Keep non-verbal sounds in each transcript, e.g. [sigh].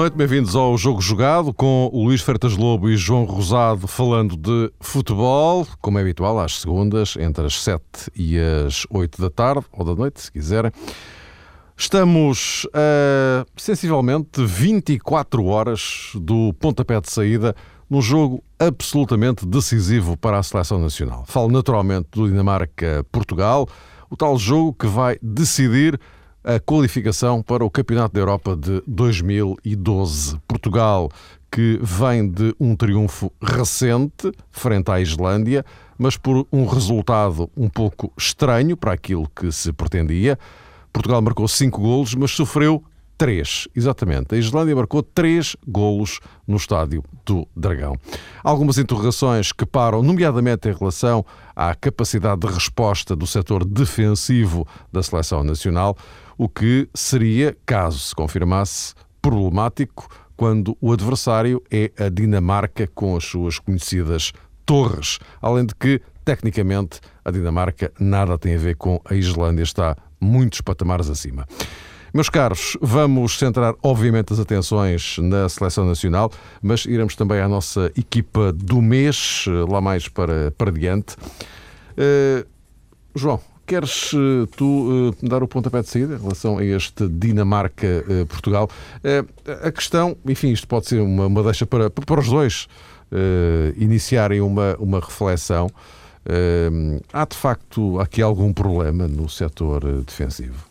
Noite, bem-vindos ao Jogo Jogado com o Luís Fertas Lobo e João Rosado falando de futebol, como é habitual, às segundas, entre as 7 e as 8 da tarde, ou da noite, se quiserem. Estamos a sensivelmente 24 horas do pontapé de saída num jogo absolutamente decisivo para a seleção nacional. Falo naturalmente do Dinamarca-Portugal, o tal jogo que vai decidir a qualificação para o Campeonato da Europa de 2012. Portugal, que vem de um triunfo recente frente à Islândia, mas por um resultado um pouco estranho para aquilo que se pretendia. Portugal marcou cinco golos, mas sofreu três, exatamente. A Islândia marcou três golos no estádio do Dragão. Algumas interrogações que param, nomeadamente em relação à capacidade de resposta do setor defensivo da seleção nacional, o que seria, caso se confirmasse, problemático quando o adversário é a Dinamarca com as suas conhecidas torres. Além de que, tecnicamente, a Dinamarca nada tem a ver com a Islândia, está muitos patamares acima. Meus caros, vamos centrar, obviamente, as atenções na seleção nacional, mas iremos também à nossa equipa do mês, lá mais para, para diante. Uh, João, queres uh, tu uh, dar o pontapé de saída em relação a este Dinamarca-Portugal? a questão, enfim, isto pode ser uma, uma deixa para, para os dois iniciarem uma, uma reflexão. há de facto aqui algum problema no setor defensivo?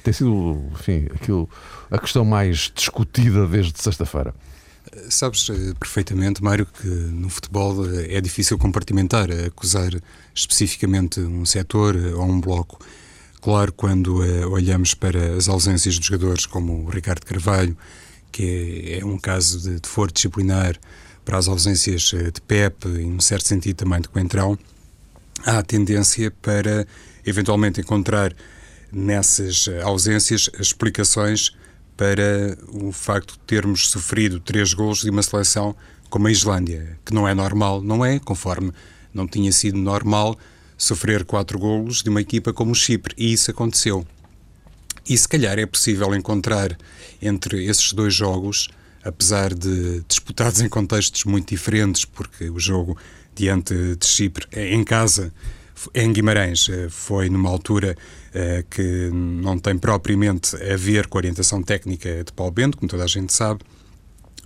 Tem sido, enfim, aquilo, a questão mais discutida desde sexta-feira. Sabes eh, perfeitamente, Mário, que no futebol eh, é difícil compartimentar, acusar especificamente um setor eh, ou um bloco. Claro, quando olhamos para as ausências de jogadores como o Ricardo Carvalho, que é, é um caso de, de foro disciplinar, para as ausências de Pepe e, num certo sentido, também de Coentrão, há a tendência para eventualmente encontrar nessas ausências explicações para o facto de termos sofrido três gols de uma seleção como a Islândia, que não é normal, não é, conforme não tinha sido normal sofrer quatro golos de uma equipa como o Chipre, e isso aconteceu. E se calhar é possível encontrar entre esses dois jogos, apesar de disputados em contextos muito diferentes, porque o jogo diante de Chipre em casa em Guimarães eh, foi numa altura que não tem propriamente a ver com a orientação técnica de Paulo Bento, como toda a gente sabe,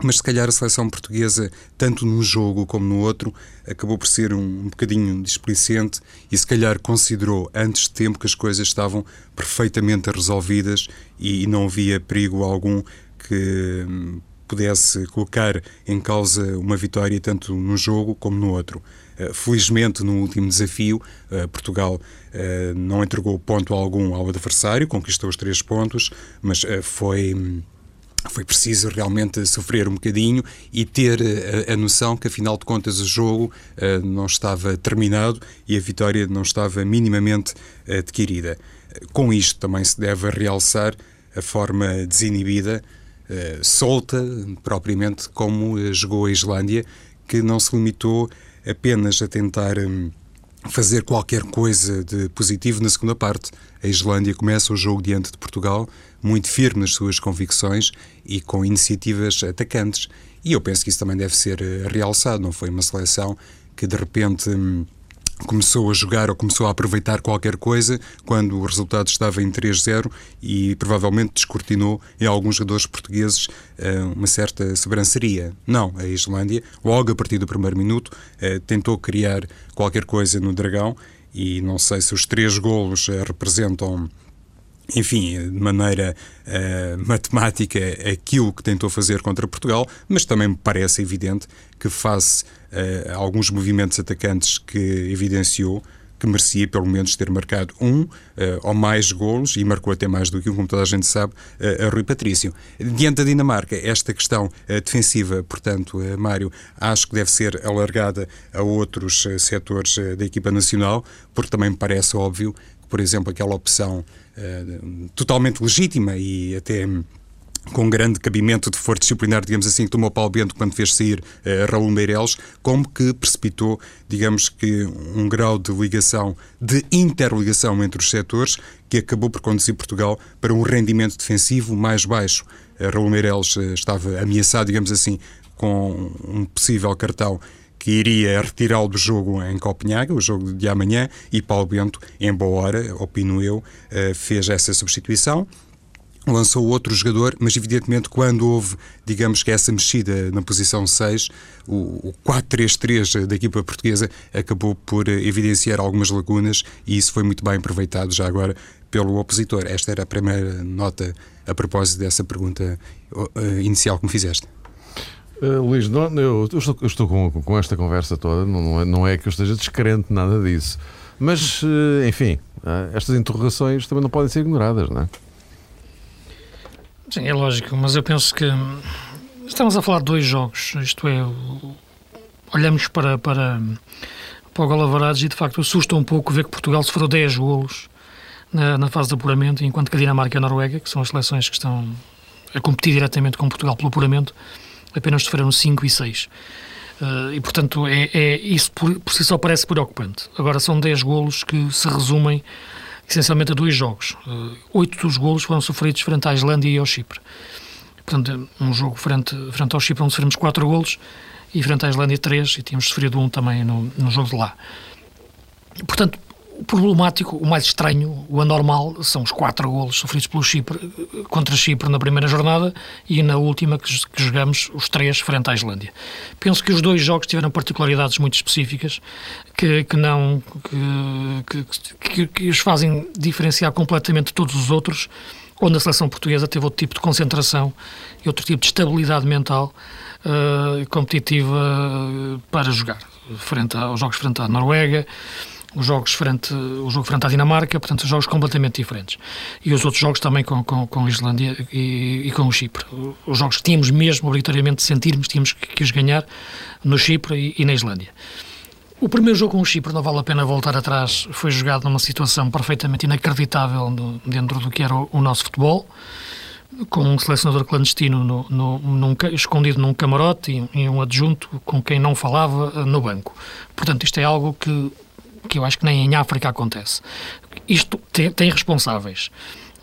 mas se calhar a seleção portuguesa, tanto num jogo como no outro, acabou por ser um, um bocadinho displicente e se calhar considerou antes de tempo que as coisas estavam perfeitamente resolvidas e, e não havia perigo algum que hum, pudesse colocar em causa uma vitória tanto num jogo como no outro. Eh, felizmente, no último desafio, eh, Portugal eh, não entregou ponto algum ao adversário, conquistou os três pontos, mas foi foi preciso realmente sofrer um bocadinho e ter a, noção que, afinal de contas, o jogo não estava terminado e a vitória não estava minimamente adquirida. Com isto também se deve realçar a forma desinibida, uh, solta, propriamente como jogou a Islândia, que não se limitou apenas a tentar hum, fazer qualquer coisa de positivo na segunda parte. A Islândia começa o jogo diante de Portugal muito firme nas suas convicções e com iniciativas atacantes. E eu penso que isso também deve ser eh, realçado. Não foi uma seleção que de repente hum, começou a jogar ou começou a aproveitar qualquer coisa quando o resultado estava em 3-0 e provavelmente descortinou em alguns jogadores portugueses eh, uma certa sobranceria. Não, a Islândia, logo a partir do primeiro minuto, eh, tentou criar qualquer coisa no Dragão e não sei se os três golos eh, representam enfim, de maneira uh, matemática, aquilo que tentou fazer contra Portugal, mas também me parece evidente que, face uh, alguns movimentos atacantes que evidenciou, que merecia pelo menos ter marcado um uh, ou mais golos, e marcou até mais do que um, como toda a gente sabe, uh, a Rui Patrício. Diante da Dinamarca, esta questão uh, defensiva, portanto, Mário, acho que deve ser alargada a outros setores da equipa nacional, porque também me parece óbvio que, por exemplo, aquela opção totalmente legítima e até com grande cabimento de força disciplinar, digamos assim, que tomou Paulo Bento quando fez sair uh, Raul Meireles, como que precipitou, digamos que, um grau de ligação, de interligação entre os setores, que acabou por conduzir Portugal para um rendimento defensivo mais baixo. Uh, Raul Meireles uh, estava ameaçado, digamos assim, com um possível cartão que iria retirá-lo do jogo em Copenhaga, o jogo de amanhã, e Paulo Bento, em boa hora, opino eu, fez essa substituição lançou outro jogador, mas evidentemente quando houve, digamos que essa mexida na posição 6, o, o 4-3-3 da equipa portuguesa acabou por evidenciar algumas lagunas e isso foi muito bem aproveitado já agora pelo opositor. Esta era a primeira nota a propósito dessa pergunta uh, inicial que me fizeste. Uh, Luís, não, eu, eu, estou, eu estou com, com, esta conversa toda, não é, não é que eu esteja descrente nada disso, mas, uh, enfim, estas interrogações também não podem ser ignoradas, não é? Sim, é lógico, mas eu penso que estamos a falar de dois jogos, isto é, olhamos para, para, para o Galavarados e de facto assusta um pouco ver que Portugal sofreu 10 golos na, na, fase de apuramento, enquanto que a Dinamarca e a Noruega, que são as seleções que estão a competir diretamente com Portugal pelo apuramento, apenas sofreram 5 e 6. Uh, e portanto, é, é isso por, por, si só parece preocupante. Agora, são 10 golos que se resumem essencialmente a dois jogos. Eh, oito dos golos foram sofridos frente à Islândia e ao Chipre. Portanto, um jogo frente, frente ao Chipre onde sofremos quatro golos e frente à Islândia três e tínhamos sofrido um também no, no jogo de lá. Portanto, o problemático, o mais estranho, o anormal, são os quatro golos sofridos pelo Chipre, contra Chipre na primeira jornada e na última que, que jogamos os três frente à Islândia. Penso que os dois jogos tiveram particularidades muito específicas que, que não que, que, que, os fazem diferenciar completamente de todos os outros, onde a seleção portuguesa teve outro tipo de concentração e outro tipo de estabilidade mental uh, competitiva para jogar, frente aos jogos frente à Noruega, os jogos frente, o jogo frente à Dinamarca, portanto, jogos completamente diferentes. E os outros jogos também com, com, com a Islândia e, e, com o Chipre. Os jogos que tínhamos mesmo, obrigatoriamente, de sentirmos, tínhamos que, que os ganhar no Chipre e, e, na Islândia. O primeiro jogo com o Chipre, não vale a pena voltar atrás, foi jogado numa situação perfeitamente inacreditável no, dentro do que era o, o, nosso futebol, com um selecionador clandestino no, no, num, escondido num camarote e, e um adjunto com quem não falava no banco. Portanto, isto é algo que que eu acho que nem em África acontece. Isto tem, tem responsáveis.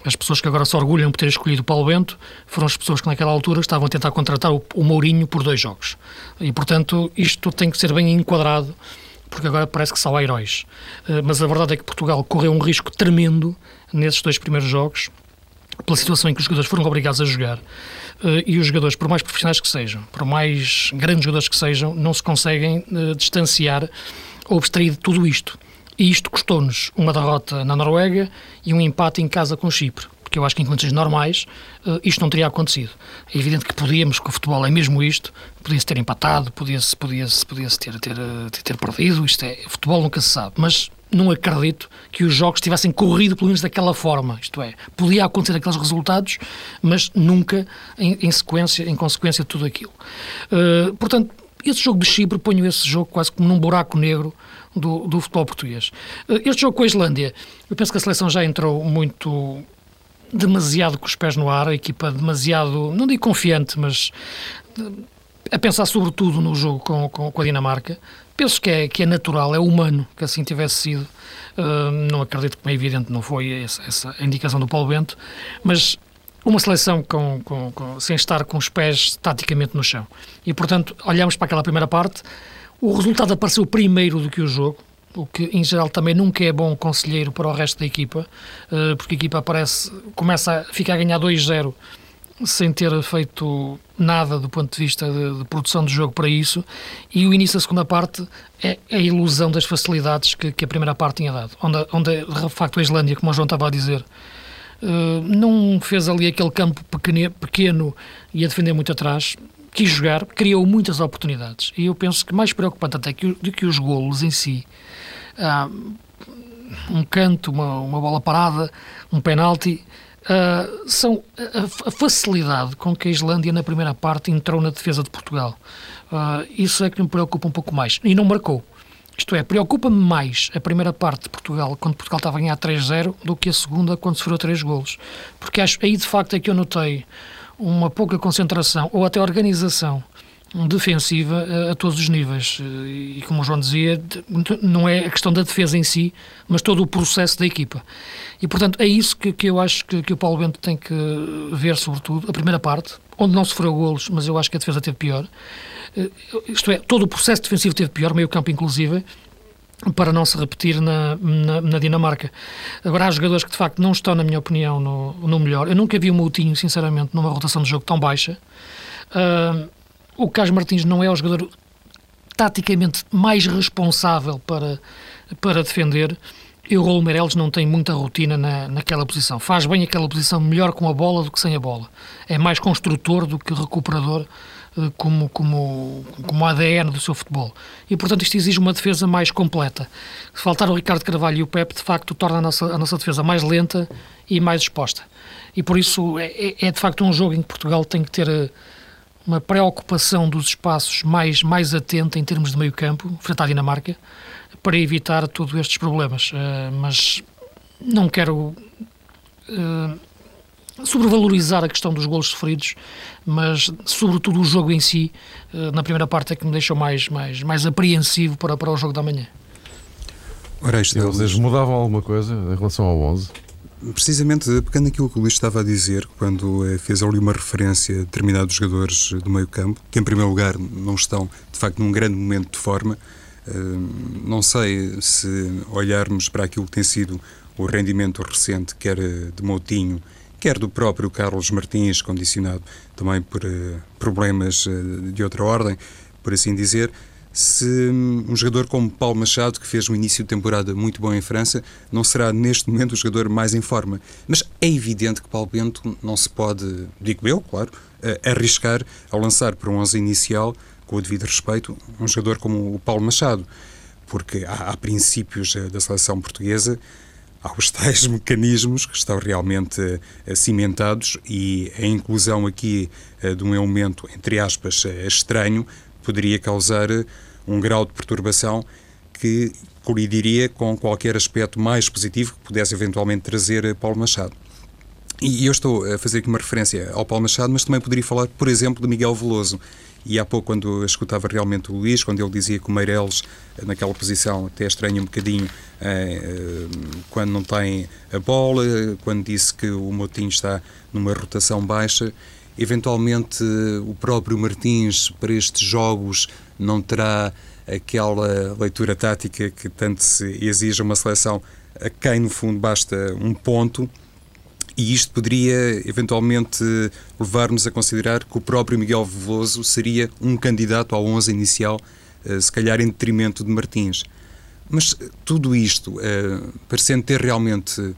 As pessoas que agora se orgulham por ter escolhido o Paulo Bento foram as pessoas que naquela altura estavam a tentar contratar o, o Mourinho por dois jogos. E, portanto, isto tem que ser bem enquadrado, porque agora parece que só há heróis. Uh, mas a verdade é que Portugal correu um risco tremendo nesses dois primeiros jogos, pela situação em que os jogadores foram obrigados a jogar. Uh, e os jogadores, por mais profissionais que sejam, por mais grandes jogadores que sejam, não se conseguem uh, distanciar ou abstrair de tudo isto. E isto custou-nos uma derrota na Noruega e um empate em casa com Chipre, porque eu acho que em condições normais uh, isto não teria acontecido. É evidente que podíamos, que o futebol é mesmo isto, podia-se ter empatado, podia-se podia -se, podia -se ter, ter, ter, ter perdido, isto é, futebol nunca se sabe, mas não acredito que os jogos tivessem corrido pelo menos daquela forma, isto é, podia acontecer aqueles resultados, mas nunca em, em sequência, em consequência de tudo aquilo. Uh, portanto, esse jogo de Chipre, ponho esse jogo quase como num buraco negro do, do futebol português. Eh, este jogo com a Islândia, eu penso que a seleção já entrou muito demasiado com os pés no ar, a equipa demasiado, não digo confiante, mas a pensar sobretudo no jogo com, com, com, a Dinamarca. Penso que é, que é natural, é humano que assim tivesse sido. Uh, não acredito que, é evidente, não foi essa, essa a indicação do Paulo Bento, mas uma seleção com, com, com, sem estar com os pés taticamente no chão. E, portanto, olhamos para aquela primeira parte, o resultado apareceu primeiro do que o jogo, o que em geral também nunca é bom conselheiro para o resto da equipa, eh, porque a equipa aparece, começa a ficar a ganhar 2-0 sem ter feito nada do ponto de vista de, de, produção de jogo para isso, e o início da segunda parte é, a ilusão das facilidades que, que, a primeira parte tinha dado, onde, onde de facto a Islândia, como o João estava a dizer, Uh, não fez ali aquele campo pequeno, pequeno e a defender muito atrás, quis jogar, criou muitas oportunidades. E eu penso que mais preocupante até que, do que os golos em si, uh, um canto, uma, uma bola parada, um penalti, uh, são a, a, facilidade com que a Islândia na primeira parte entrou na defesa de Portugal. isso é que me preocupa um pouco mais. E não marcou. Isto é, preocupa-me mais a primeira parte de Portugal, quando Portugal estava a ganhar 3-0, do que a segunda, quando sofreu 3 golos. Porque acho, aí de facto é que eu notei uma pouca concentração ou até organização defensiva a, todos os níveis. E como o João dizia, não é a questão da defesa em si, mas todo o processo da equipa. E, portanto, é isso que, que eu acho que, que, o Paulo Bento tem que ver, sobretudo, a primeira parte, onde não sofreu golos, mas eu acho que a defesa teve pior. Eh, isto é, todo o processo defensivo teve pior, meio campo inclusive, para não se repetir na, na, na, Dinamarca. Agora, há jogadores que de facto não estão, na minha opinião, no, no melhor. Eu nunca vi o Moutinho, sinceramente, numa rotação de jogo tão baixa. Uh, o Carlos Martins não é o jogador taticamente mais responsável para, para defender. E o Raul Meireles não tem muita rotina na, naquela posição. Faz bem aquela posição melhor com a bola do que sem a bola. É mais construtor do que recuperador eh, como, como, como ADN do seu futebol. E, portanto, isto exige uma defesa mais completa. Se faltar o Ricardo Carvalho e o Pepe, de facto, torna a nossa, a nossa defesa mais lenta e mais exposta. E por isso é, é, é de facto um jogo em que Portugal tem que ter eh, uma preocupação dos espaços mais, mais atenta em termos de meio campo, frente à Dinamarca, para evitar todos estes problemas. Uh, mas não quero uh, sobrevalorizar a questão dos golos sofridos, mas sobretudo o jogo em si, uh, na primeira parte é que me deixou mais, mais, mais apreensivo para, para o jogo da manhã. Ora, isto Eles mudavam alguma coisa em relação ao 11? Precisamente, pegando aquilo que o Luís estava a dizer, quando fez ali uma referência a determinados jogadores do meio campo, que em primeiro lugar não estão, de facto, num grande momento de forma, não sei se olharmos para aquilo que tem sido o rendimento recente, quer de Moutinho, quer do próprio Carlos Martins, condicionado também por eh, problemas eh, de outra ordem, por assim dizer, se um jogador como Paulo Machado, que fez um início de temporada muito bom em França, não será neste momento o jogador mais em forma. Mas é evidente que Paulo Bento não se pode, digo eu, claro, eh, arriscar ao lançar para um 11 inicial com o devido respeito, um jogador como o Paulo Machado, porque há, há princípios eh, da seleção portuguesa, há os tais [laughs] mecanismos que estão realmente uh, cimentados e a inclusão aqui de um elemento, entre aspas, estranho, poderia causar um grau de perturbação que colidiria com qualquer aspecto mais positivo que pudesse eventualmente trazer Paulo Machado. E eu estou a fazer aqui uma referência ao Paulo Machado, mas também poderia falar, por exemplo, de Miguel Veloso. E há pouco, quando escutava realmente o Luís, quando ele dizia que o Meireles, naquela posição, até estranha um bocadinho, eh, quando não tem a bola, quando disse que o Motinho está numa rotação baixa, eventualmente o próprio Martins, para estes jogos, não terá aquela leitura tática que tanto se exige uma seleção a quem, no fundo, basta um ponto e isto poderia eventualmente levar-nos a considerar que o próprio Miguel Veloso seria um candidato ao 11 inicial, eh, se calhar em detrimento de Martins. Mas tudo isto, eh, parecendo ter realmente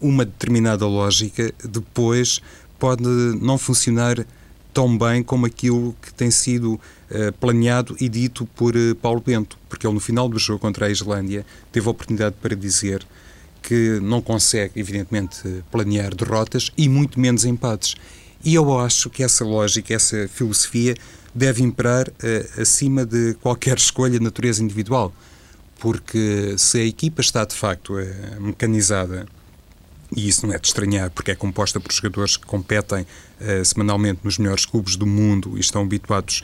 uma determinada lógica, depois pode não funcionar tão bem como aquilo que tem sido uh, planeado e dito por uh, Paulo Bento, porque ele no final do jogo contra a Islândia teve a oportunidade para dizer que não consegue, evidentemente, planear derrotas e muito menos empates. E eu acho que essa lógica, essa filosofia deve imperar uh, acima de qualquer [laughs] escolha de natureza individual. Porque se a equipa está de facto mecanizada, e isso não é de estranhar, porque é composta por jogadores que competem uh, semanalmente nos melhores clubes do mundo e estão habituados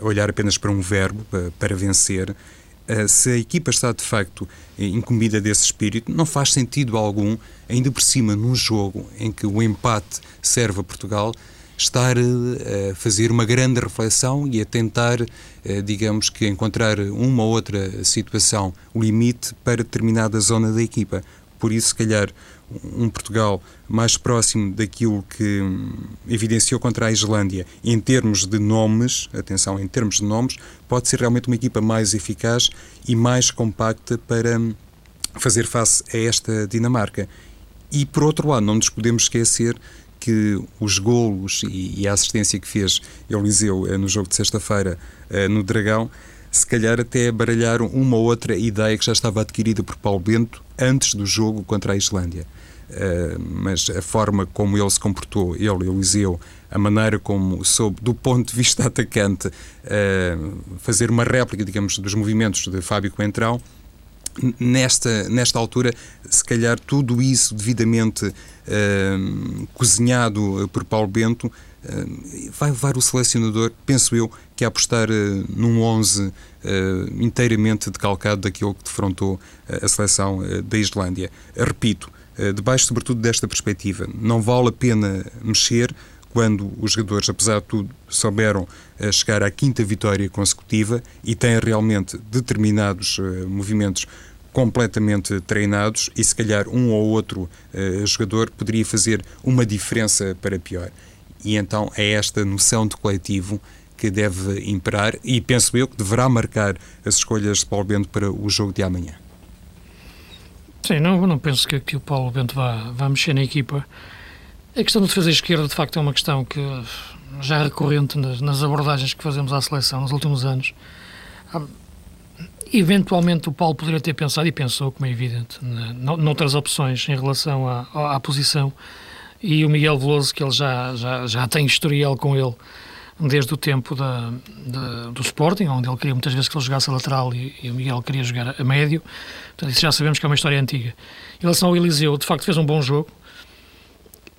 a olhar apenas para um verbo, para vencer, se a equipa está de facto incumbida desse espírito, não faz sentido algum, ainda por cima num jogo em que o empate serve a Portugal, estar a fazer uma grande reflexão e a tentar, digamos que, encontrar uma ou outra situação, o limite para determinada zona da equipa. Por isso, se calhar, um Portugal mais próximo daquilo que hum, evidenciou contra a Islândia em termos de nomes, atenção, em termos de nomes, pode ser realmente uma equipa mais eficaz e mais compacta para hum, fazer face a esta Dinamarca. E por outro lado, não nos podemos esquecer que os golos e, a assistência que fez Eliseu eh, no jogo de sexta-feira eh, no Dragão se calhar até baralharam uma ou outra ideia que já estava adquirida por Paulo Bento antes do jogo contra a Islândia. Uh, mas a forma como ele se comportou, ele, Eliseu, a maneira como soube, do ponto de vista [laughs] atacante, uh, fazer uma réplica, digamos, dos movimentos de Fábio Coentrão, nesta, nesta altura, se calhar tudo isso devidamente uh, cozinhado por Paulo Bento vai levar o selecionador, penso eu, que a apostar num 11 inteiramente decalcado daquilo que defrontou a seleção da Islândia. Repito, debaixo sobretudo desta perspectiva, não vale a pena mexer quando os jogadores, apesar de tudo, souberam chegar à quinta vitória consecutiva e têm realmente determinados movimentos completamente treinados e se calhar um ou outro jogador poderia fazer uma diferença para pior. E então é esta noção de coletivo que deve imperar e penso eu que deverá marcar as escolhas de Paulo Bento para o jogo de amanhã. Sim, não, não penso que, que o Paulo Bento vá, vá mexer na equipa. A questão da defesa esquerda, de facto, é uma questão que já é recorrente nas, nas abordagens que fazemos à seleção nos últimos anos. Eventualmente o Paulo poderia ter pensado, e pensou, como é evidente, noutras opções em relação à, à, posição, e o Miguel Veloso, que ele já, já, já tem historial com ele desde o tempo da, da, do Sporting, onde ele queria muitas vezes que ele jogasse a lateral e, e, o Miguel queria jogar a médio, portanto isso já sabemos que é uma história antiga. Em relação ao Eliseu, de facto fez um bom jogo.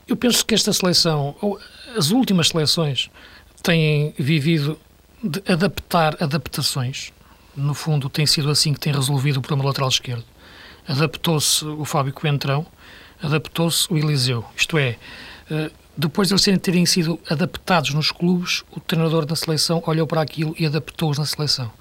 Eu penso que esta seleção, ou as últimas seleções, têm vivido de adaptar adaptações no fundo, tem sido assim que tem resolvido o problema lateral esquerdo. Adaptou-se o Fábio Coentrão, adaptou-se o Eliseu. Isto é, eh, depois de eles terem sido adaptados nos clubes, o treinador da seleção olhou para aquilo e adaptou-os na seleção.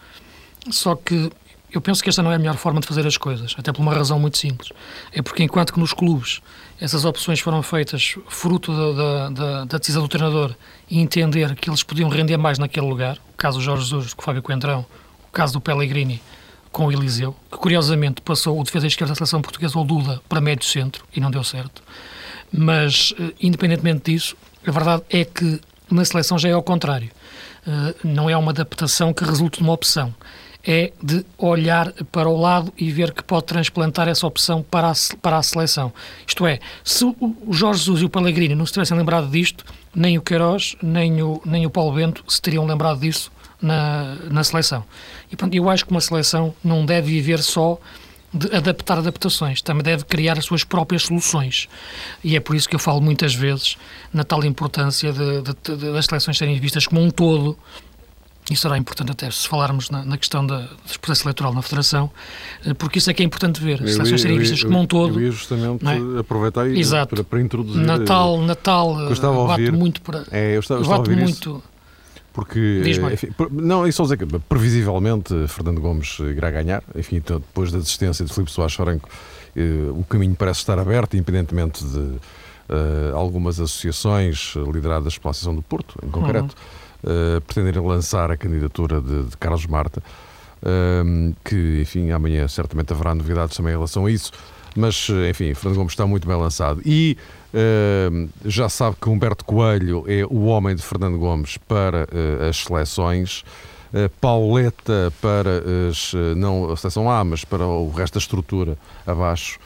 Só que eu penso que esta não é a melhor forma de fazer as coisas, até por uma razão muito simples. É porque enquanto que nos clubes essas opções foram feitas fruto da, da, da decisão do treinador e entender que eles podiam render mais naquele lugar, o caso do Jorge Jesus com o Fábio Coentrão, o caso do Pellegrini com o Eliseu, que curiosamente passou o defesa esquerda da seleção portuguesa, o Duda, para médio centro e não deu certo. Mas, eh, independentemente disso, a verdade é que na seleção já é ao contrário. Eh, não é uma adaptação que resulte de uma opção. É de olhar para o lado e ver que pode transplantar essa opção para a, para a seleção. Isto é, se o Jorge Jesus e o Pellegrini não se tivessem lembrado disto, nem o Queiroz, nem o, nem o Paulo Bento se teriam lembrado disso na, na seleção. E pronto, eu acho que uma seleção não deve viver só de adaptar adaptações, também deve criar as suas próprias soluções. E é por isso que eu falo muitas vezes na tal importância de, de, de, das seleções serem vistas como um todo. E será importante até se falarmos na, na questão da, do processo eleitoral na Federação, eh, porque isso é que é importante ver. As seleções serem vistas como um todo. Eu ia justamente é? aproveitar e, para, para, introduzir. Natal, Natal bate muito para. É, eu estava, eu estava muito. Isso porque, enfim, não, e só dizer que previsivelmente Fernando Gomes irá ganhar, enfim, então, depois da desistência de Filipe Soares Franco, eh, o caminho parece estar aberto, independentemente de uh, algumas associações lideradas pela Associação do Porto, em concreto, uhum. uh, pretenderem lançar a candidatura de, de Carlos Marta, uh, que, enfim, amanhã certamente haverá novidades também em relação a isso. Mas, enfim, Fernando Gomes está muito bem lançado. E uh, já sabe que Humberto Coelho é o homem de Fernando Gomes para uh, as seleções. Uh, Pauleta para as, não a seleção A, mas para o resto da estrutura abaixo.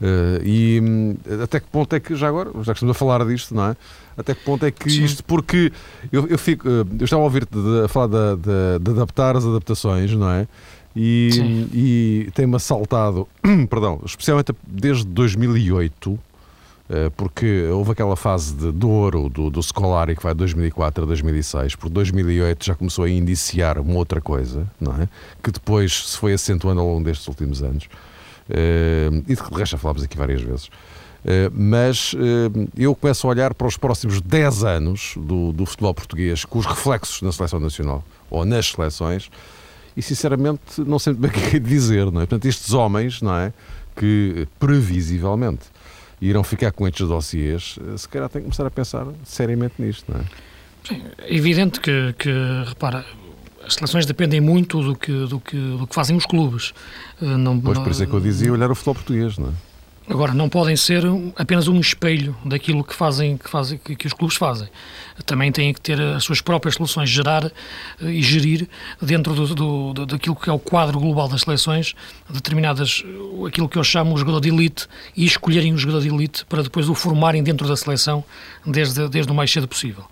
Uh, e um, até que ponto é que, já agora, já que estamos a falar disto, não é? Até que ponto é que Sim. isto, porque eu, eu, fico, eu estava a ouvir-te a falar de, de, de, adaptar as adaptações, não é? E, e tem-me assaltado, [clears throat] perdão, especialmente desde 2008, eh, porque houve aquela fase de, de ouro do, do Scolari que vai de 2004 a 2006, por 2008 já começou a indiciar uma outra coisa, não é? Que depois se foi acentuando ao longo destes últimos anos. Uh, e de resto já falámos aqui várias vezes. Uh, mas uh, eu começo a olhar para os próximos 10 anos do, do futebol português, com os reflexos na seleção nacional ou nas seleções, e sinceramente não sei bem o que é dizer, não é? Portanto, estes homens, não é? Que previsivelmente irão ficar com estes dossiês, eh, se calhar tem que começar a pensar seriamente nisto, não é? Sim, é evidente que, que, repara, as seleções dependem muito do que, do que, do que fazem os clubes. Eh, não, pois por isso é que eu dizia olhar o futebol português, não é? Agora, não podem ser apenas um espelho daquilo que fazem, que, fazem, que, os clubes fazem. Também têm que ter as suas próprias soluções, gerar eh, e gerir dentro do, do, daquilo que é o quadro global das seleções, determinadas, aquilo que eu chamo o jogador de elite, e escolherem o jogador de elite para depois o formarem dentro da seleção desde, desde o mais cedo possível.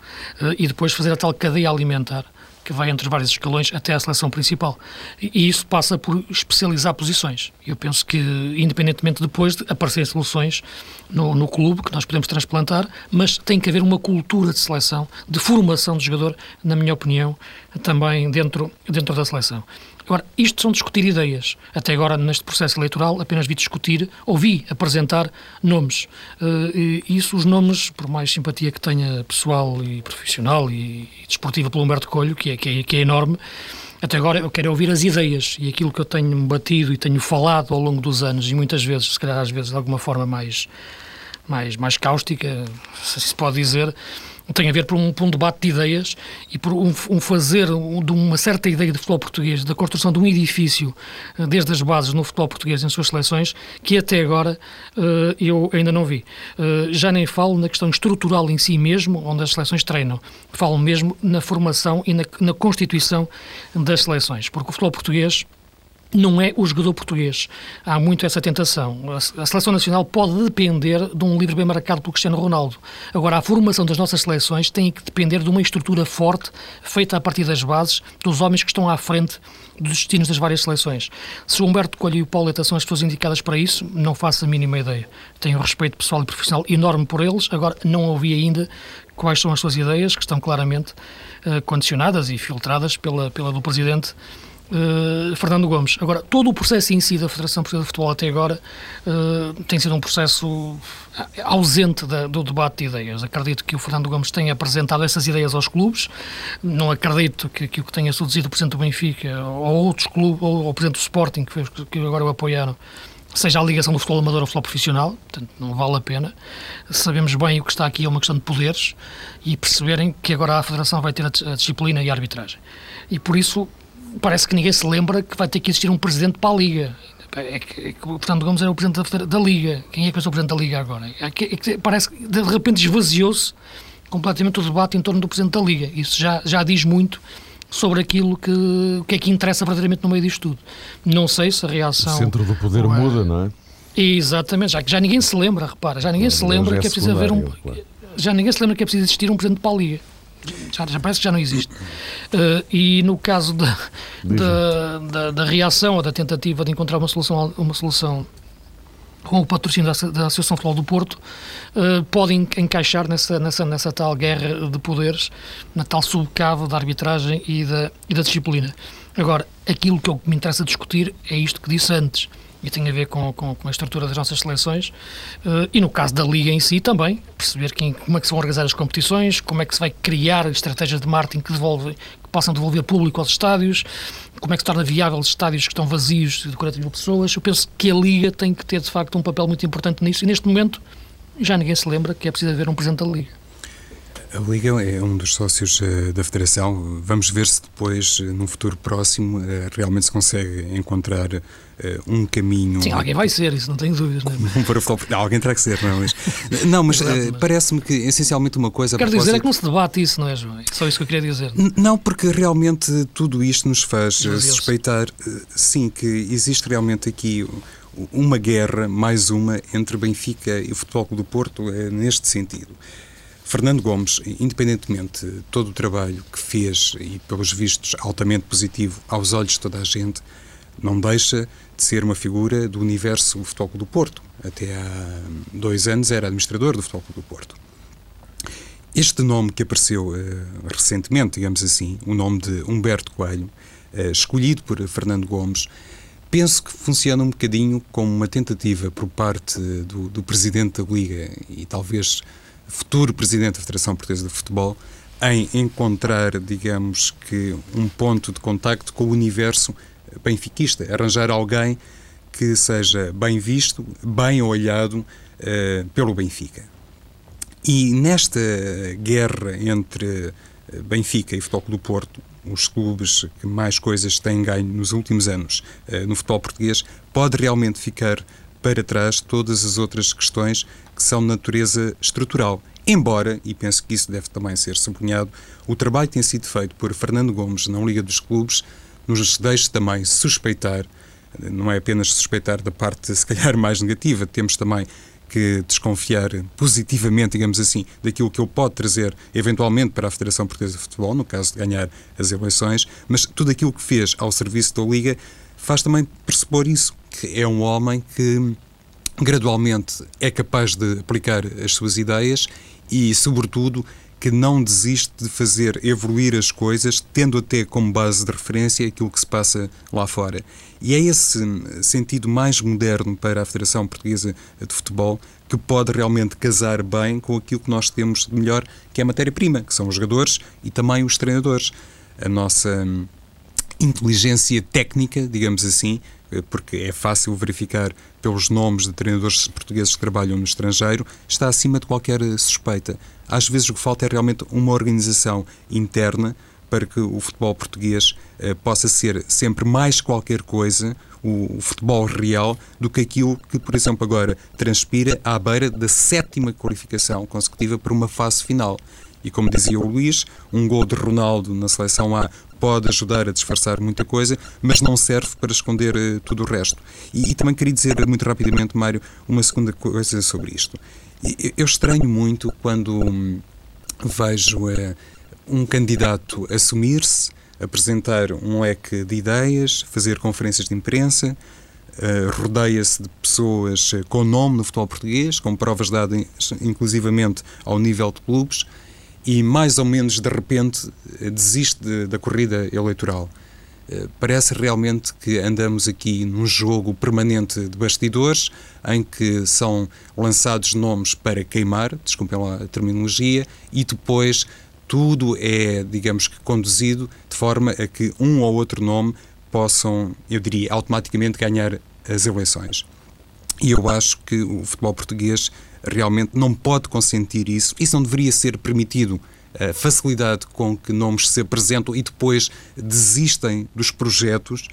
Eh, e depois fazer a tal cadeia alimentar que vai entre os vários escalões até à seleção principal. E isso passa por especializar posições. Eu penso que, independentemente depois de aparecerem soluções no, no clube, que nós podemos transplantar, mas tem que haver uma cultura de seleção, de formação do jogador, na minha opinião, também dentro, dentro da seleção. Agora, isto são discutir ideias. Até agora, neste processo eleitoral, apenas vi discutir, ouvi apresentar nomes. Uh, isso, os nomes, por mais simpatia que tenha pessoal e profissional e, e desportiva pelo Humberto Colho, que é, que é, que é enorme, até agora eu quero ouvir as ideias e aquilo que eu tenho batido e tenho falado ao longo dos anos e muitas vezes, se calhar às vezes de alguma forma mais, mais, mais cáustica, se se pode dizer, tem a ver por um, por um debate de ideias e por um, um fazer de uma certa ideia de futebol português, da construção de um edifício eh, desde as bases no futebol português em suas seleções, que até agora uh, eu ainda não vi. Uh, já nem falo na questão estrutural em si mesmo, onde as seleções treinam. Falo mesmo na formação e na, na constituição das seleções, porque o futebol português não é o jogador português. Há muito essa tentação. A seleção nacional pode depender de um livro bem marcado pelo Cristiano Ronaldo. Agora, a formação das nossas seleções tem que depender de uma estrutura forte, feita a partir das bases, dos homens que estão à frente dos destinos das várias seleções. Se o Humberto Coelho e o Paulo Eta são as pessoas indicadas para isso, não faço a mínima ideia. Tenho respeito pessoal e profissional enorme por eles, agora não ouvi ainda quais são as suas ideias, que estão claramente uh, condicionadas e filtradas pela, pela do Presidente Uh, Fernando Gomes. Agora, todo o processo em si da Federação Portuguesa de Futebol até agora uh, tem sido um processo ausente da, do debate de ideias. Acredito que o Fernando Gomes tenha apresentado essas ideias aos clubes. Não acredito que, que o que tenha sucedido o Presidente do Benfica ou outros clubes, ou o Presidente do Sporting, que, fez, que agora o apoiaram, seja a ligação do futebol amador ao futebol profissional, portanto não vale a pena. Sabemos bem o que está aqui é uma questão de poderes e perceberem que agora a Federação vai ter a disciplina e a arbitragem. E por isso parece que ninguém se lembra que vai ter que existir um presidente para a Liga. É que, é que o Fernando Gomes era o presidente da, da, Liga. Quem é que é o presidente da Liga agora? É que, é que parece que de repente esvaziou-se completamente o debate em torno do presidente da Liga. Isso já, já diz muito sobre aquilo que, o que é que interessa verdadeiramente no meio disto tudo. Não sei se a reação. O centro do poder é, muda, não é? Exatamente, já que já ninguém se lembra, repara, já ninguém se lembra que é preciso haver um. Claro. Já ninguém se lembra que é preciso existir um presidente para a Liga já, já parece que já não existe. Uh, e no caso da, da, da, da, reação ou da tentativa de encontrar uma solução, uma solução com o patrocínio da, da Associação Futebol do Porto, uh, podem encaixar nessa, nessa, nessa tal guerra de poderes, na tal subcavo da arbitragem e da, e da disciplina. Agora, aquilo que eu me interessa discutir é isto que disse antes e tem a ver com, com, com a estrutura das nossas seleções uh, e no caso da Liga em si também, perceber quem, como é que se vão organizar as competições, como é que se vai criar estratégias de marketing que, devolve, que possam devolver público aos estádios, como é que se torna viável os estádios que estão vazios de 40 mil pessoas. Eu penso que a Liga tem que ter de facto um papel muito importante nisso e neste momento já ninguém se lembra que é preciso haver um presidente da Liga. A Liga é um dos sócios uh, da Federação. Vamos ver se depois, uh, num futuro próximo, uh, realmente se consegue encontrar um caminho. Sim, alguém vai ser, isso não tenho dúvidas. Não é? [laughs] para o alguém terá que ser, não é? Mas, não, mas parece-me que essencialmente uma coisa. Quero dizer é que não se debate isso, não é, João? É só isso que eu queria dizer. Não, porque realmente tudo isto nos faz suspeitar, sim, que existe realmente aqui uma guerra, mais uma, entre Benfica e o Futebol Clube do Porto, neste sentido. Fernando Gomes, independentemente de todo o trabalho que fez e, pelos vistos, altamente positivo aos olhos de toda a gente, não deixa de ser uma figura do universo do Futebol Clube do Porto. Até há dois anos era administrador do Futebol Clube do Porto. Este nome que apareceu uh, recentemente, digamos assim, o nome de Humberto Coelho, uh, escolhido por Fernando Gomes, penso que funciona um bocadinho como uma tentativa por parte do, do Presidente da Liga e talvez futuro presidente da Federação Portuguesa de Futebol, em encontrar, digamos que, um ponto de contacto com o universo benfiquista, arranjar alguém que seja bem visto, bem olhado uh, pelo Benfica. E nesta guerra entre eh, Benfica e Futebol do Porto, os clubes que mais coisas têm ganho nos últimos anos uh, no futebol português, pode realmente ficar para trás todas as outras questões que são de natureza estrutural. Embora, e penso que isso deve também ser sublinhado, o trabalho que tem sido feito por Fernando Gomes na Liga dos Clubes nos deixe também suspeitar, não é apenas suspeitar da parte, se calhar, mais negativa, temos também que desconfiar positivamente, digamos assim, daquilo que ele pode trazer eventualmente para a Federação Portuguesa de Futebol, no caso de ganhar as eleições, mas tudo aquilo que fez ao serviço da Liga faz também perceber isso, que é um homem que gradualmente é capaz de aplicar as suas ideias e, sobretudo, que não desiste de fazer evoluir as coisas, tendo até como base de referência aquilo que se passa lá fora. E é esse sentido mais moderno para a Federação Portuguesa de Futebol que pode realmente casar bem com aquilo que nós temos de melhor, que é a matéria-prima, que são os jogadores e também os treinadores. A nossa inteligência técnica, digamos assim, eh, porque é fácil verificar pelos nomes de treinadores portugueses que trabalham no estrangeiro, está acima de qualquer eh, suspeita. Às vezes o que falta é realmente uma organização interna para que o futebol português eh, possa ser sempre mais qualquer coisa, o, o, futebol real, do que aquilo que, por exemplo, agora transpira à beira da sétima qualificação consecutiva para uma fase final. E como dizia o Luís, um gol de Ronaldo na seleção A pode ajudar a disfarçar muita coisa, mas não serve para esconder uh, tudo o resto. E, e, também queria dizer muito rapidamente, Mário, uma segunda coisa sobre isto. Eu estranho muito quando hum, vejo uh, um candidato assumir-se, apresentar um leque de ideias, fazer conferências de imprensa, Uh, rodeia-se de pessoas com nome no futebol português, com provas dadas inclusivamente ao nível de clubes, e mais ou menos de repente desiste de, da corrida eleitoral. Eh, parece realmente que andamos aqui num jogo permanente de bastidores, em que são lançados nomes para queimar, desculpem a terminologia, e depois tudo é, digamos que, conduzido de forma a que um ou outro nome possam, eu diria, automaticamente ganhar as eleições. E eu acho que o futebol português realmente não pode consentir isso. Isso não deveria ser permitido. A facilidade com que nomes se apresentam e depois desistem dos projetos,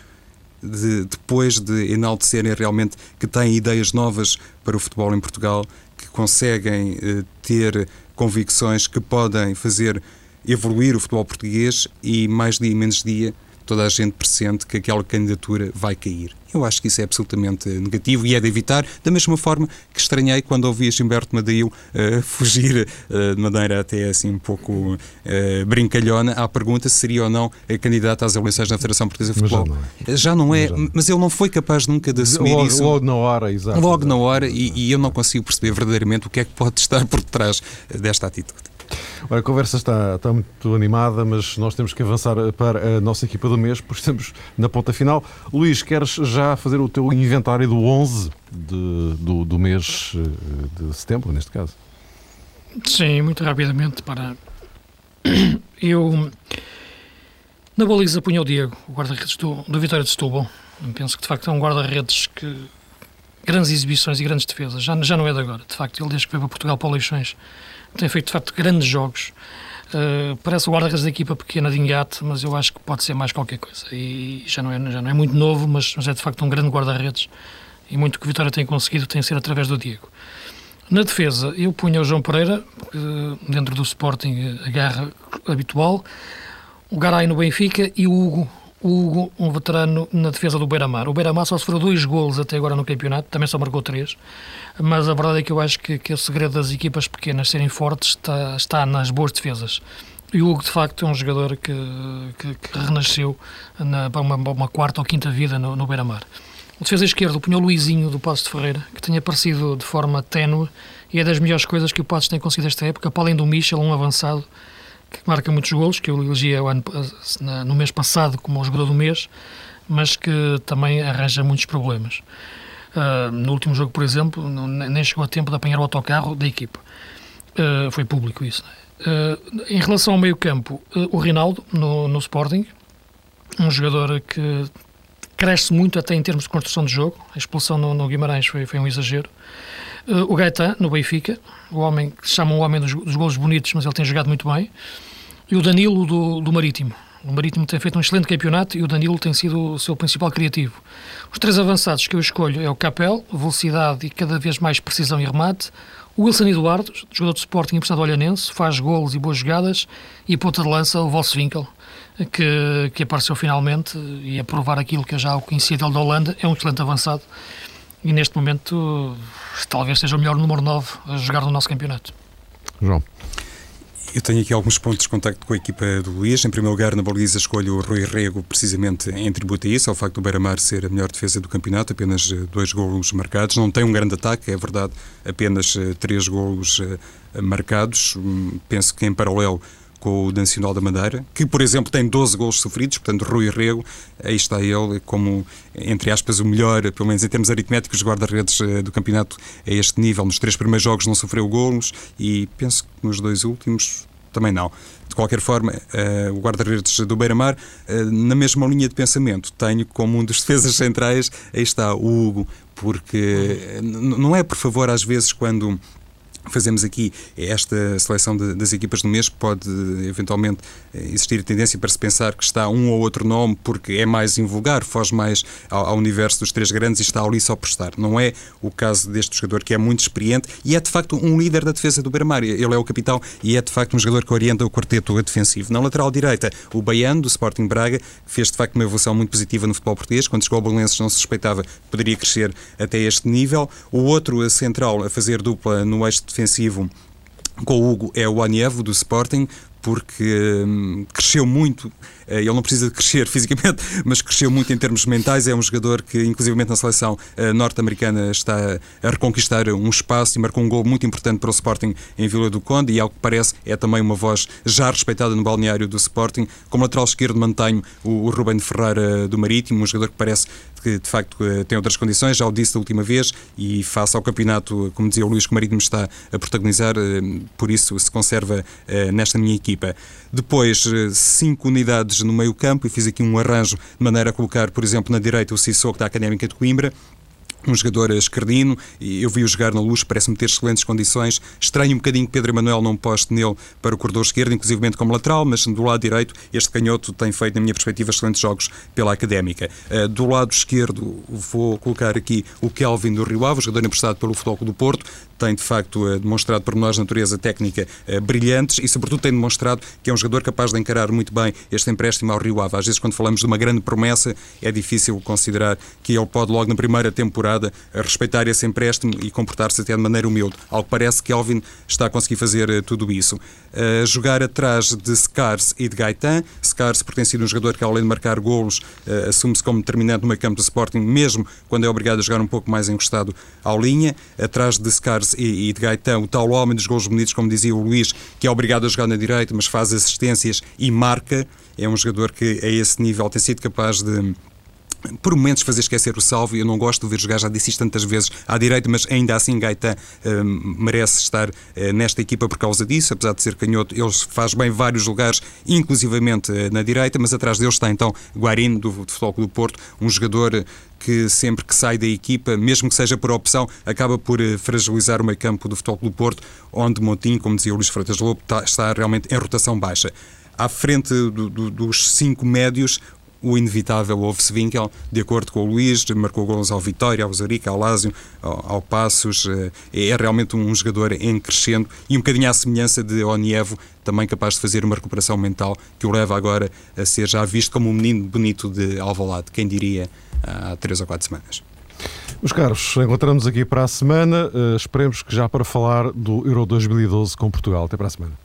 de, depois de enaltecerem realmente que têm ideias novas para o futebol em Portugal, que conseguem eh, ter convicções que podem fazer evoluir o futebol português e mais dia menos dia toda a gente pressente que aquela candidatura vai cair. Eu acho que isso é absolutamente negativo e é de evitar, da mesma forma que estranhei quando ouvi Gilberto Madeu uh, [laughs] fugir uh, de maneira até assim um pouco uh, brincalhona à pergunta se seria ou não candidato às eleições da Federação Portuguesa de Futebol. Mas já não é, já não é mas, mas ele não foi capaz nunca de assumir logo, isso. Logo na hora, exato. Logo na hora, e, e eu não consigo perceber verdadeiramente o que é que pode estar por detrás desta atitude. Olha, a conversa está, está muito animada, mas nós temos que avançar para a nossa equipa do mês, porque estamos na ponta final. Luís, queres já fazer o teu inventário do 11 de, do, do mês eh, de setembro, neste caso? Sim, muito rapidamente para. [coughs] Eu. Na baliza punha o Diego, o guarda-redes do, do Vitória de Setúbal. Penso que de facto é um guarda-redes que. grandes exibições e grandes defesas. Já, já não é de agora. De facto, ele desde que veio para Portugal para Leixões tem feito de facto grandes jogos. Uh, parece o guarda-redes da equipa pequena de engate, mas eu acho que pode ser mais qualquer coisa. E já não é, já não é muito novo, mas, mas é de facto um grande guarda-redes. E muito que Vitória tem conseguido tem sido através do Diego. Na defesa, eu punha o João Pereira, dentro do Sporting, a garra habitual, o Garay no Benfica e o Hugo, Hugo, um veterano na defesa do Beira-Mar. O Beira-Mar só sofreu dois golos até agora no campeonato, também só marcou três mas a verdade é que eu acho que, que o segredo das equipas pequenas serem fortes está, está nas boas defesas. E o Hugo, de facto, é um jogador que, que, que renasceu na, para uma, uma, quarta ou quinta vida no, no Beira-Mar. O defesa esquerdo, o Luizinho do Passos de Ferreira, que tem aparecido de forma ténue e é das melhores coisas que o Passos tem conseguido esta época, para além do Michel, um avançado que marca muitos golos, que eu elegi no mês passado como o jogador do mês, mas que também arranja muitos problemas. Uh, no último jogo, por exemplo, nem chegou a tempo de apanhar o autocarro da equipa. Uh, foi público isso. Uh, em relação ao meio-campo, o Rinaldo, no, no, Sporting, um jogador que cresce muito até em termos de construção de jogo. A expulsão no, no Guimarães foi, foi um exagero. O Gaetan, no Benfica, o homem que se chama o homem dos, dos golos bonitos, mas ele tem jogado muito bem. E o Danilo, do, do Marítimo. O Marítimo tem feito um excelente campeonato e o Danilo tem sido o seu principal criativo. Os três avançados que eu escolho é o Capel, velocidade e cada vez mais precisão e remate. O Wilson Eduardo, jogador de Sporting emprestado Olhanense, faz golos e boas jogadas. E ponta de lança, o Volkswinkel, que, que apareceu finalmente e a provar aquilo que eu já o conhecia dele da Holanda. É um excelente avançado. E neste momento talvez seja o melhor número 9 a jogar no nosso campeonato. João. Eu tenho aqui alguns pontos de contacto com a equipa do Luís. Em primeiro lugar, na baliza escolho o Rui Rego, precisamente em tributo a isso, ao facto do Beira-Mar ser a melhor defesa do campeonato, apenas eh, dois golos marcados. Não tem um grande ataque, é verdade, apenas eh, três golos eh, marcados. Hum, penso que em paralelo com o Nacional da Madeira, que, por exemplo, tem 12 gols sofridos, portanto, Rui Rego, aí está ele como, entre aspas, o melhor, pelo menos em termos aritméticos, guarda-redes do campeonato a este nível. Nos três primeiros jogos não sofreu golos e penso que nos dois últimos também não. De qualquer forma, uh, o guarda-redes do Beira-Mar, uh, na mesma linha de pensamento, tenho como um dos [laughs] defesas centrais, aí está o Hugo, porque não é por favor, às vezes, quando fazemos aqui esta seleção de, das equipas do mês, pode eventualmente existir a tendência para se pensar que está um ou outro nome porque é mais invulgar, foge mais ao, ao, universo dos três grandes e está ali só por estar. Não é o caso deste jogador que é muito experiente e é de facto um líder da defesa do Beira-Mar. Ele é o capitão e é de facto um jogador que orienta o quarteto defensivo. Na lateral direita, o Baiano, do Sporting Braga, fez de facto uma evolução muito positiva no futebol português. Quando chegou ao Belenenses não se suspeitava que poderia crescer até este nível. O outro central a fazer dupla no eixo defensivo com o Hugo é o Anievo do Sporting, porque hum, cresceu muito. Eh, ele não precisa crescer [laughs] fisicamente, mas cresceu muito em termos mentais. É um jogador que, inclusive na seleção uh, norte-americana, está a reconquistar um espaço e marcou um gol muito importante para o Sporting em Vila do Conde. E, ao que parece, é também uma voz já respeitada no balneário do Sporting. Como lateral esquerdo, mantenho o, o Ruben Ferreira do Marítimo, um jogador que parece que de facto eh, tem outras condições, já o disse da última vez, e face ao campeonato, como dizia o Luís, que o Marítimo está a protagonizar, por isso se conserva nesta minha equipa. Depois, cinco unidades no meio campo, e fiz aqui um arranjo de maneira a colocar, por exemplo, na direita o Sissoko da Académica de Coimbra, um jogador esquerdino, eu vi-o jogar na luz, parece-me ter excelentes condições. Estranho um bocadinho que Pedro Emanuel não poste nele para o corredor esquerdo, inclusive como lateral, mas do lado direito, este canhoto tem feito, na minha perspectiva, excelentes jogos pela Académica. Uh, do lado esquerdo, vou colocar aqui o Kelvin do Rio Ave, jogador emprestado pelo Futebol do Porto, tem de facto uh, demonstrado por nós natureza técnica uh, brilhantes e, sobretudo, tem demonstrado que é um jogador capaz de encarar muito bem este empréstimo ao Rio Ave. Às vezes, quando falamos de uma grande promessa, é difícil considerar que ele pode, logo na primeira temporada, a respeitar esse empréstimo e comportar-se até de maneira humilde. Ao que parece que Elvin está a conseguir fazer uh, tudo isso. Uh, jogar atrás de Scars e de Gaetan. Scars, por ter sido um jogador que, além de marcar golos, uh, assume-se como determinante no meio campo do Sporting, mesmo quando é obrigado a jogar um pouco mais encostado à linha. Atrás de Scars e, e de Gaetan, o tal homem dos golos bonitos, como dizia o Luís, que é obrigado a jogar na direita, mas faz assistências e marca. É um jogador que, a esse nível, tem sido capaz de por momentos fazer esquecer o salvo. Eu não gosto de ver jogar, já disse isto tantas vezes à direita, mas ainda assim Gaetan uh, merece estar uh, nesta equipa por causa disso, apesar de ser canhoto, ele faz bem vários lugares, inclusivamente uh, na direita, mas atrás dele está então Guarino, do, do Futebol do Porto, um jogador que sempre que sai da equipa, mesmo que seja por opção, acaba por fragilizar o meio campo do Futebol do Porto, onde Montinho, como dizia o Luís Freitas Lobo, está, está realmente em rotação baixa à frente do, do, dos cinco médios, o inevitável Wolfs Winkel, de acordo com o Luís, marcou gols ao Vitória, ao Zurica, ao Lásio, ao, Passos, eh, é realmente um jogador em crescendo e um bocadinho à semelhança de Onievo, também capaz de fazer uma recuperação mental que o leva agora a ser já visto como um menino bonito de Alvalade, quem diria há três ou quatro semanas. Meus caros, encontramos aqui para a semana. Uh, esperemos que já para falar do Euro 2012 com Portugal. Até para a semana.